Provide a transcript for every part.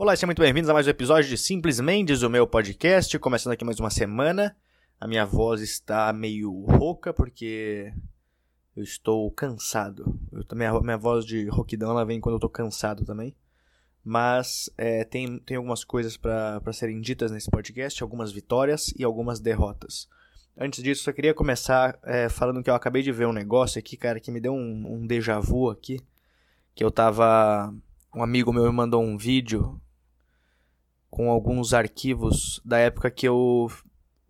Olá, sejam muito bem-vindos a mais um episódio de Simples Mendes, o meu podcast. Começando aqui mais uma semana. A minha voz está meio rouca porque eu estou cansado. Eu, minha, minha voz de rouquidão ela vem quando eu estou cansado também. Mas é, tem, tem algumas coisas para serem ditas nesse podcast, algumas vitórias e algumas derrotas. Antes disso, só queria começar é, falando que eu acabei de ver um negócio aqui, cara, que me deu um, um déjà vu aqui. Que eu tava. Um amigo meu me mandou um vídeo com alguns arquivos da época que eu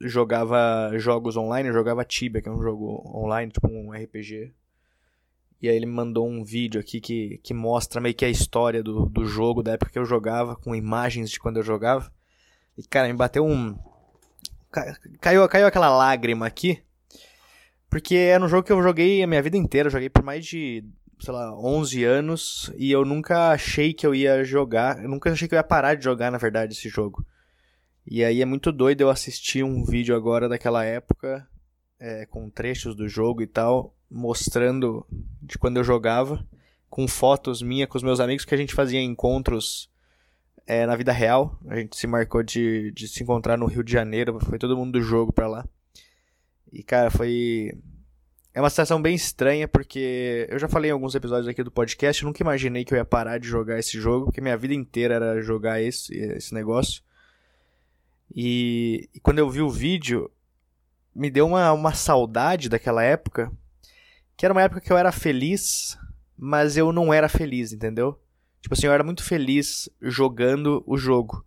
jogava jogos online, eu jogava Tibia, que é um jogo online, tipo um RPG. E aí ele me mandou um vídeo aqui que, que mostra meio que a história do, do jogo, da época que eu jogava, com imagens de quando eu jogava. E, cara, me bateu um. Caiu, caiu aquela lágrima aqui. Porque era um jogo que eu joguei a minha vida inteira. Eu joguei por mais de, sei lá, 11 anos. E eu nunca achei que eu ia jogar. Eu nunca achei que eu ia parar de jogar, na verdade, esse jogo. E aí é muito doido eu assistir um vídeo agora daquela época. É, com trechos do jogo e tal. Mostrando de quando eu jogava. Com fotos minha com os meus amigos que a gente fazia encontros é, na vida real. A gente se marcou de, de se encontrar no Rio de Janeiro, foi todo mundo do jogo pra lá. E, cara, foi. É uma situação bem estranha, porque eu já falei em alguns episódios aqui do podcast, eu nunca imaginei que eu ia parar de jogar esse jogo, porque minha vida inteira era jogar esse, esse negócio. E, e quando eu vi o vídeo, me deu uma, uma saudade daquela época, que era uma época que eu era feliz, mas eu não era feliz, entendeu? Tipo assim, eu era muito feliz jogando o jogo.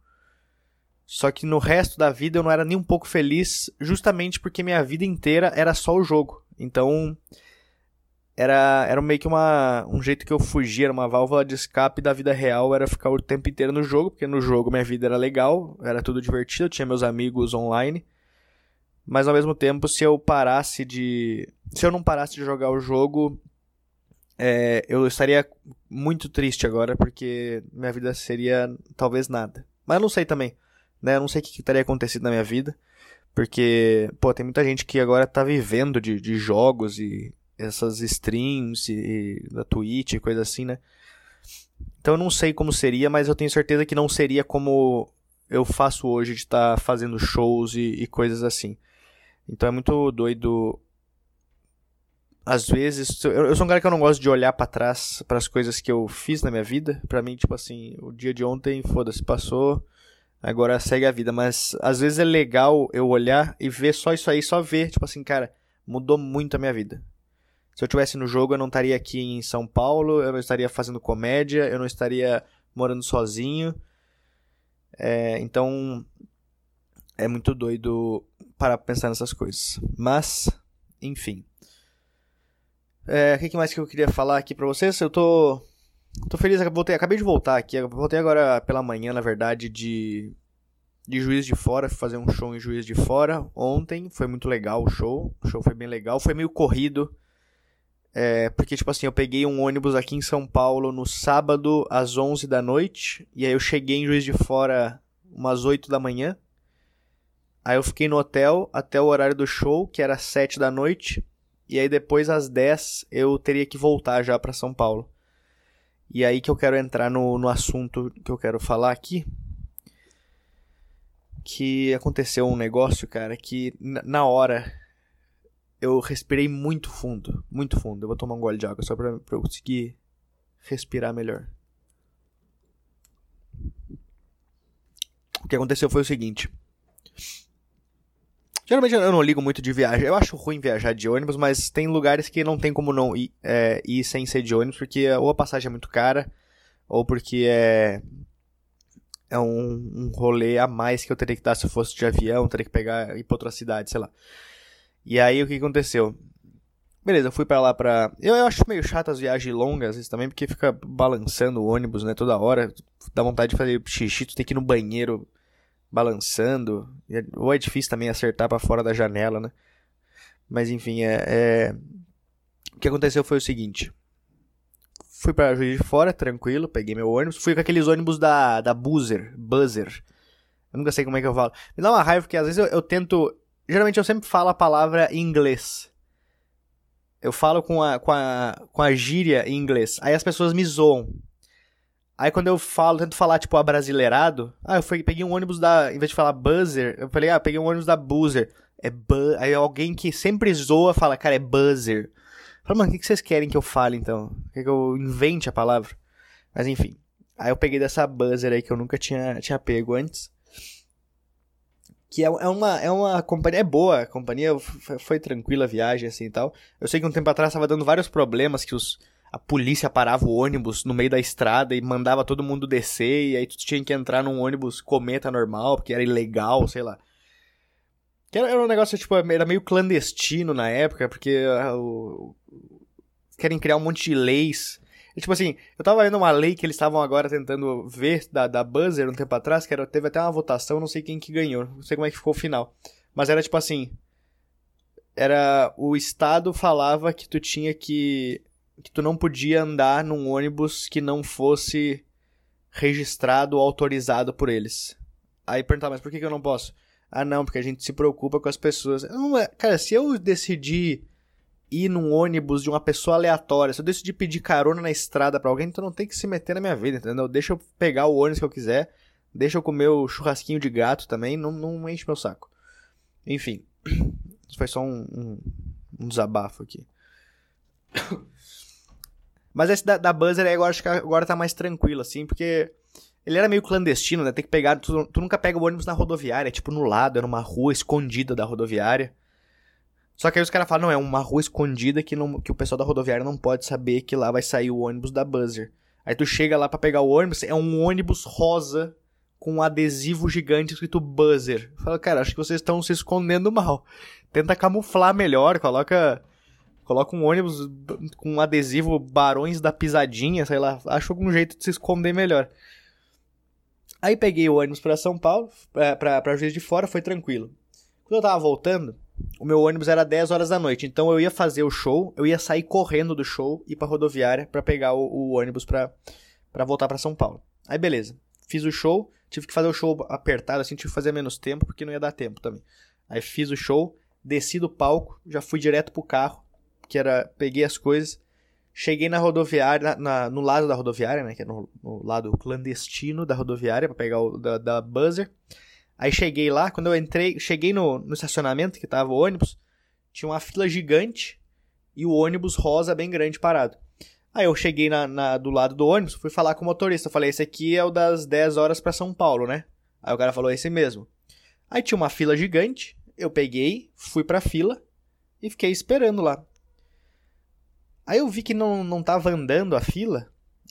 Só que no resto da vida eu não era nem um pouco feliz, justamente porque minha vida inteira era só o jogo. Então, era, era meio que uma, um jeito que eu fugia, era uma válvula de escape da vida real, era ficar o tempo inteiro no jogo, porque no jogo minha vida era legal, era tudo divertido, eu tinha meus amigos online. Mas ao mesmo tempo, se eu parasse de. Se eu não parasse de jogar o jogo, é, eu estaria muito triste agora, porque minha vida seria talvez nada. Mas eu não sei também, né? Eu não sei o que, que teria acontecido na minha vida, porque, pô, tem muita gente que agora tá vivendo de, de jogos e essas streams e, e da Twitch e coisa assim, né? Então eu não sei como seria, mas eu tenho certeza que não seria como eu faço hoje de estar tá fazendo shows e, e coisas assim. Então é muito doido às vezes, eu, eu, sou um cara que eu não gosto de olhar para trás para as coisas que eu fiz na minha vida. Para mim, tipo assim, o dia de ontem, foda-se, passou, agora segue a vida. Mas às vezes é legal eu olhar e ver só isso aí, só ver, tipo assim, cara, mudou muito a minha vida. Se eu tivesse no jogo, eu não estaria aqui em São Paulo, eu não estaria fazendo comédia, eu não estaria morando sozinho. É, então, é muito doido para pensar nessas coisas. Mas, enfim. É, o que mais que eu queria falar aqui pra vocês? Eu tô. Tô feliz, voltei, acabei de voltar aqui. Voltei agora pela manhã, na verdade, de. De Juiz de Fora, fazer um show em Juiz de Fora ontem. Foi muito legal o show. O show foi bem legal. Foi meio corrido. É, porque, tipo assim, eu peguei um ônibus aqui em São Paulo no sábado às 11 da noite. E aí eu cheguei em Juiz de Fora umas 8 da manhã. Aí eu fiquei no hotel até o horário do show, que era 7 da noite. E aí depois às 10 eu teria que voltar já para São Paulo. E aí que eu quero entrar no, no assunto que eu quero falar aqui. Que aconteceu um negócio, cara, que na hora eu respirei muito fundo. Muito fundo. Eu vou tomar um gole de água só pra, pra eu conseguir respirar melhor. O que aconteceu foi o seguinte. Geralmente eu não ligo muito de viagem. Eu acho ruim viajar de ônibus, mas tem lugares que não tem como não ir, é, ir sem ser de ônibus, porque ou a passagem é muito cara, ou porque é, é um, um rolê a mais que eu teria que dar se eu fosse de avião, teria que pegar ir pra outra cidade, sei lá. E aí o que aconteceu? Beleza, eu fui para lá pra. Eu, eu acho meio chato as viagens longas, vezes também, porque fica balançando o ônibus, né, toda hora. Dá vontade de fazer xixi, tu tem que ir no banheiro balançando. É, ou é difícil também acertar para fora da janela, né? Mas enfim, é, é, o que aconteceu foi o seguinte. Fui para Juiz de Fora, tranquilo, peguei meu ônibus. Fui com aqueles ônibus da, da Buzzer, Buzzer. Eu nunca sei como é que eu falo. Me dá uma raiva porque às vezes eu, eu tento... Geralmente eu sempre falo a palavra em inglês. Eu falo com a, com, a, com a gíria em inglês. Aí as pessoas me zoam. Aí quando eu falo, tento falar, tipo, abrasileirado, ah, eu fui, peguei um ônibus da. Em vez de falar buzzer, eu falei, ah, peguei um ônibus da buzzer. É bu Aí alguém que sempre zoa fala, cara, é buzzer. Fala, mano, o que, vocês querem que eu fale então? Quer que eu invente a palavra? Mas enfim. Aí eu peguei dessa buzzer aí que eu nunca tinha, tinha pego antes. Que é, é, uma, é uma companhia. É boa, a companhia foi, foi tranquila a viagem assim e tal. Eu sei que um tempo atrás tava dando vários problemas que os a polícia parava o ônibus no meio da estrada e mandava todo mundo descer, e aí tu tinha que entrar num ônibus cometa normal, porque era ilegal, sei lá. Que era, era um negócio, tipo, era meio clandestino na época, porque o, querem criar um monte de leis. E, tipo assim, eu tava vendo uma lei que eles estavam agora tentando ver da, da Buzzer um tempo atrás, que era, teve até uma votação, não sei quem que ganhou, não sei como é que ficou o final. Mas era tipo assim, era o estado falava que tu tinha que que tu não podia andar num ônibus que não fosse registrado ou autorizado por eles. Aí perguntar, mas por que, que eu não posso? Ah, não, porque a gente se preocupa com as pessoas. Não, é, cara, se eu decidir ir num ônibus de uma pessoa aleatória, se eu decidir pedir carona na estrada para alguém, então não tem que se meter na minha vida, entendeu? Deixa eu pegar o ônibus que eu quiser, deixa eu comer o churrasquinho de gato também, não, não enche meu saco. Enfim, isso foi só um, um, um desabafo aqui. Mas esse da, da Buzzer aí, agora, acho que agora tá mais tranquilo, assim, porque ele era meio clandestino, né? Tem que pegar. Tu, tu, nunca pega o ônibus na rodoviária, é tipo no lado, é numa rua escondida da rodoviária. Só que aí os caras falam, não, é uma rua escondida que, não, que o pessoal da rodoviária não pode saber que lá vai sair o ônibus da Buzzer. Aí tu chega lá para pegar o ônibus, é um ônibus rosa com um adesivo gigante escrito Buzzer. Fala, cara, acho que vocês estão se escondendo mal. Tenta camuflar melhor, coloca Coloca um ônibus com um adesivo Barões da Pisadinha, sei lá. Acho algum jeito de se esconder melhor. Aí peguei o ônibus para São Paulo, pra, pra, Juiz de Fora, foi tranquilo. Quando eu tava voltando, o meu ônibus era 10 horas da noite, então eu ia fazer o show, eu ia sair correndo do show e ir pra rodoviária para pegar o, o, ônibus pra, pra voltar para São Paulo. Aí beleza, fiz o show, tive que fazer o show apertado, assim, tive que fazer menos tempo, porque não ia dar tempo também. Aí fiz o show, desci do palco, já fui direto pro carro, que era peguei as coisas, cheguei na rodoviária, na, no lado da rodoviária, né, que é no, no lado clandestino da rodoviária para pegar o da, da buzzer. Aí cheguei lá, quando eu entrei, cheguei no, no estacionamento que tava o ônibus, tinha uma fila gigante e o ônibus rosa bem grande parado. Aí eu cheguei na, na, do lado do ônibus, fui falar com o motorista. Falei, esse aqui é o das 10 horas para São Paulo, né? Aí o cara falou, esse mesmo. Aí tinha uma fila gigante, eu peguei, fui pra fila e fiquei esperando lá. Aí eu vi que não, não tava andando a fila.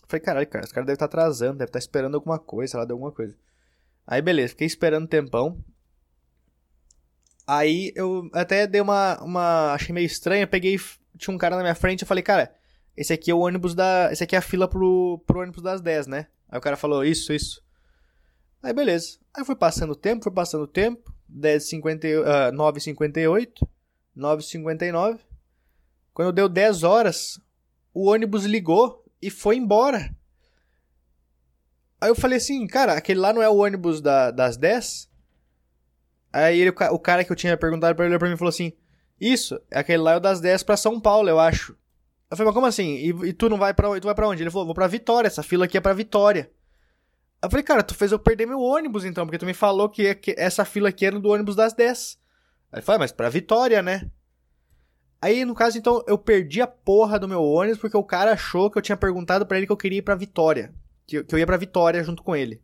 Falei, caralho, cara, esse cara deve estar tá atrasando, deve estar tá esperando alguma coisa, sei lá, de alguma coisa. Aí beleza, fiquei esperando um tempão. Aí eu até dei uma. uma achei meio estranho, peguei. Tinha um cara na minha frente, eu falei, cara, esse aqui é o ônibus da. Esse aqui é a fila pro, pro ônibus das 10, né? Aí o cara falou, isso, isso. Aí beleza. Aí foi passando o tempo, foi passando o tempo. 10h50, uh, 9h58, 9h59. Quando deu 10 horas, o ônibus ligou e foi embora. Aí eu falei assim, cara, aquele lá não é o ônibus da, das 10? Aí ele, o cara que eu tinha perguntado pra ele pra mim falou assim: Isso, aquele lá é o das 10 pra São Paulo, eu acho. Eu falei, mas como assim? E, e tu não vai pra, tu vai pra onde? Ele falou, vou pra Vitória, essa fila aqui é pra Vitória. Eu falei, cara, tu fez eu perder meu ônibus então, porque tu me falou que, que essa fila aqui era do ônibus das 10. Aí ele falou, ah, mas pra Vitória, né? Aí, no caso, então, eu perdi a porra do meu ônibus porque o cara achou que eu tinha perguntado para ele que eu queria ir pra Vitória. Que, que eu ia pra Vitória junto com ele.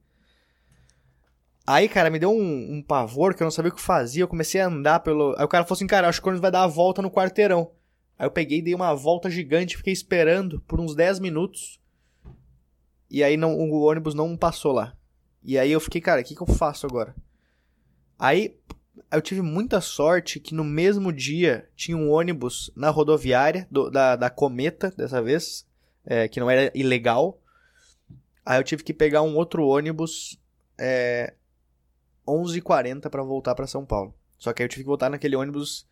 Aí, cara, me deu um, um, pavor que eu não sabia o que fazia. Eu comecei a andar pelo. Aí o cara falou assim, cara, acho que o ônibus vai dar a volta no quarteirão. Aí eu peguei dei uma volta gigante, fiquei esperando por uns 10 minutos. E aí não, o ônibus não passou lá. E aí eu fiquei, cara, o que, que eu faço agora? Aí, eu tive muita sorte que no mesmo dia tinha um ônibus na rodoviária do, da, da Cometa, dessa vez, é, que não era ilegal. Aí eu tive que pegar um outro ônibus é, 11h40 para voltar para São Paulo. Só que aí eu tive que voltar naquele ônibus,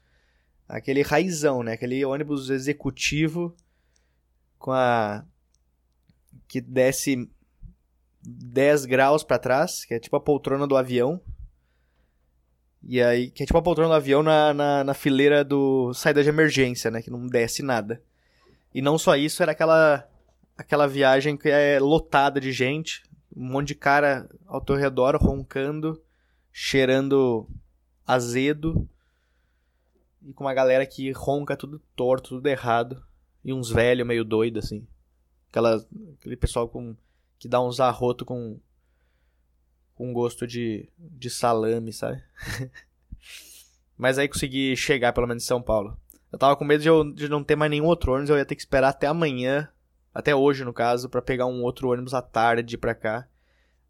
aquele raizão, né? Aquele ônibus executivo com a que desce 10 graus para trás, que é tipo a poltrona do avião. E aí, que é tipo a poltrona do avião na, na, na, fileira do saída de emergência, né? Que não desce nada. E não só isso, era aquela aquela viagem que é lotada de gente, um monte de cara ao teu redor roncando, cheirando azedo e com uma galera que ronca tudo torto, tudo errado e uns velhos meio doido assim. Aquela, aquele pessoal com que dá uns arroto com com gosto de, de salame, sabe? Mas aí consegui chegar pelo menos em São Paulo. Eu tava com medo de, eu, de não ter mais nenhum outro ônibus, eu ia ter que esperar até amanhã, até hoje no caso, para pegar um outro ônibus à tarde pra cá.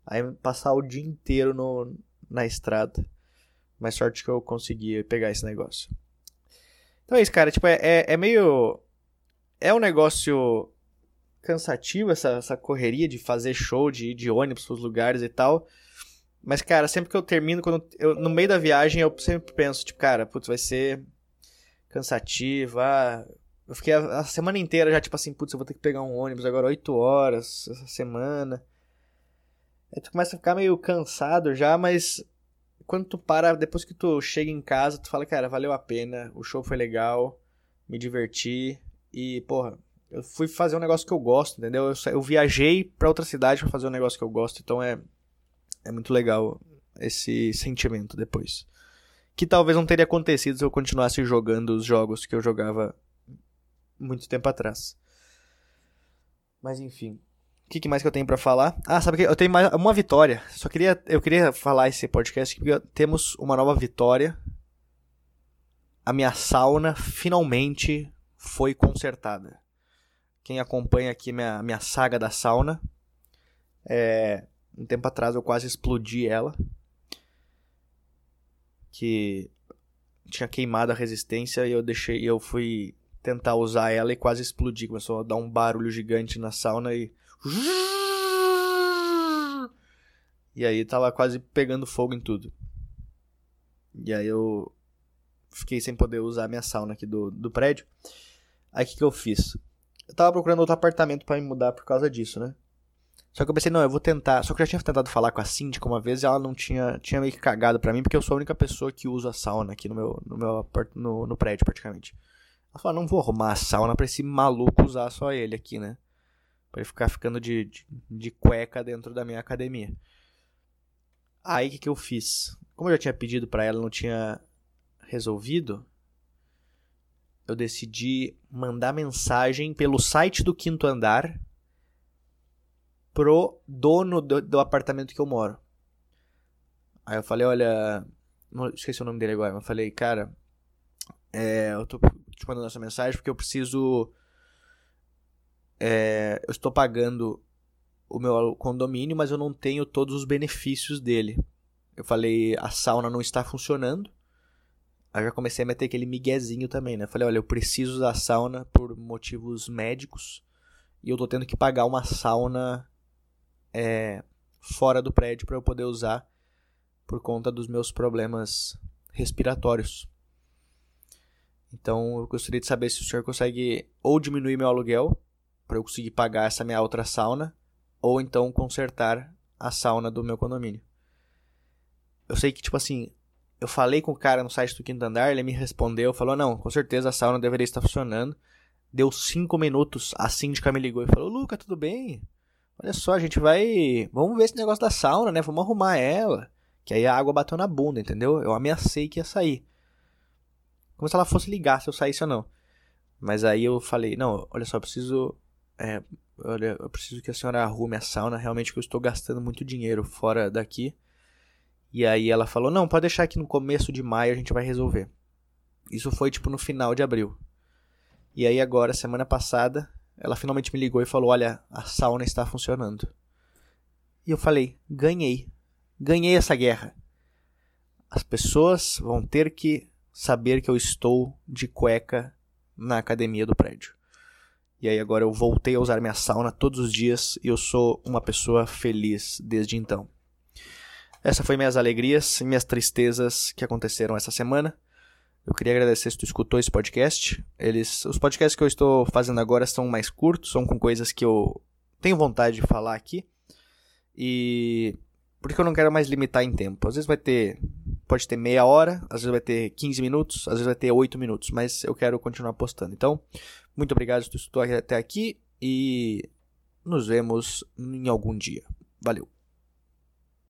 Aí passar o dia inteiro no, na estrada. Mas sorte que eu consegui pegar esse negócio. Então é isso, cara. Tipo, é, é, é meio. É um negócio cansativo essa, essa correria de fazer show, de ir de ônibus pros lugares e tal. Mas, cara, sempre que eu termino, quando eu, no meio da viagem, eu sempre penso, tipo, cara, putz, vai ser cansativo. Ah, eu fiquei a, a, semana inteira já, tipo assim, putz, eu vou ter que pegar um ônibus agora 8 horas essa semana. Aí tu começa a ficar meio cansado já, mas quando tu para, depois que tu chega em casa, tu fala, cara, valeu a pena, o show foi legal, me diverti e, porra, eu fui fazer um negócio que eu gosto, entendeu? Eu, eu viajei para outra cidade para fazer um negócio que eu gosto, então é é muito legal esse sentimento depois. Que talvez não teria acontecido se eu continuasse jogando os jogos que eu jogava muito tempo atrás. Mas enfim. O que, que, mais que eu tenho para falar? Ah, sabe que eu tenho mais uma vitória. Só queria eu queria falar esse podcast porque temos uma nova vitória. A minha sauna finalmente foi consertada. Quem acompanha aqui minha minha saga da sauna é, um tempo atrás eu quase explodi ela. Que tinha queimado a resistência e eu deixei, eu fui tentar usar ela e quase explodi. Começou a dar um barulho gigante na sauna e. E aí tava quase pegando fogo em tudo. E aí eu fiquei sem poder usar minha sauna aqui do, do prédio. Aí o que, que eu fiz? Eu tava procurando outro apartamento para me mudar por causa disso, né? Só que eu pensei, não, eu vou tentar. Só que eu já tinha tentado falar com a síndica uma vez e ela não tinha. Tinha meio que cagado pra mim, porque eu sou a única pessoa que usa a sauna aqui no meu. no, meu, no, no prédio, praticamente. Ela falou, não vou arrumar a sauna pra esse maluco usar só ele aqui, né? Pra ele ficar ficando de, de, de cueca dentro da minha academia. Aí o que, que eu fiz? Como eu já tinha pedido para ela não tinha resolvido, eu decidi mandar mensagem pelo site do quinto andar pro dono do, do apartamento que eu moro. Aí eu falei, olha. Esqueci o nome dele agora, mas eu falei, cara, é, eu tô te mandando essa mensagem porque eu preciso. É, eu estou pagando o meu condomínio, mas eu não tenho todos os benefícios dele. Eu falei, a sauna não está funcionando. Aí eu já comecei a meter aquele miguezinho também, né? Falei, olha, eu preciso da sauna por motivos médicos e eu tô tendo que pagar uma sauna é, fora do prédio para eu poder usar por conta dos meus problemas respiratórios. Então eu gostaria de saber se o senhor consegue ou diminuir meu aluguel para eu conseguir pagar essa minha outra sauna, ou então consertar a sauna do meu condomínio. Eu sei que, tipo assim, eu falei com o cara no site do quinto andar, ele me respondeu, falou, não, com certeza a sauna deveria estar funcionando. Deu cinco minutos, a síndica me ligou e falou, Luca, tudo bem? Olha só, a gente vai. Vamos ver esse negócio da sauna, né? Vamos arrumar ela. Que aí a água bateu na bunda, entendeu? Eu ameacei que ia sair. Como se ela fosse ligar se eu saísse ou não. Mas aí eu falei, não, olha só, eu preciso. É, olha, eu preciso que a senhora arrume a sauna. Realmente que eu estou gastando muito dinheiro fora daqui. E aí ela falou, não, pode deixar que no começo de maio a gente vai resolver. Isso foi tipo no final de abril. E aí agora, semana passada, ela finalmente me ligou e falou: Olha, a sauna está funcionando. E eu falei: Ganhei. Ganhei essa guerra. As pessoas vão ter que saber que eu estou de cueca na academia do prédio. E aí agora eu voltei a usar minha sauna todos os dias e eu sou uma pessoa feliz desde então. Essa foi minhas alegrias e minhas tristezas que aconteceram essa semana. Eu queria agradecer se tu escutou esse podcast. Eles, os podcasts que eu estou fazendo agora são mais curtos, são com coisas que eu tenho vontade de falar aqui. E porque eu não quero mais limitar em tempo. Às vezes vai ter pode ter meia hora, às vezes vai ter 15 minutos, às vezes vai ter 8 minutos, mas eu quero continuar postando. Então, muito obrigado se tu escutou até aqui e nos vemos em algum dia. Valeu!